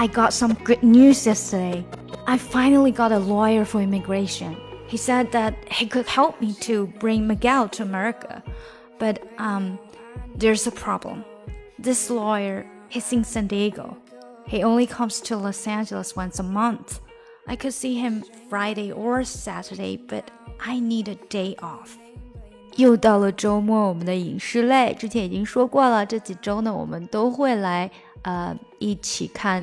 I got some good news yesterday. I finally got a lawyer for immigration. He said that he could help me to bring Miguel to America. But um there's a problem. This lawyer, he's in San Diego. He only comes to Los Angeles once a month. I could see him Friday or Saturday, but I need a day off. 又到了周末，我们的影视类之前已经说过了，这几周呢，我们都会来呃一起看《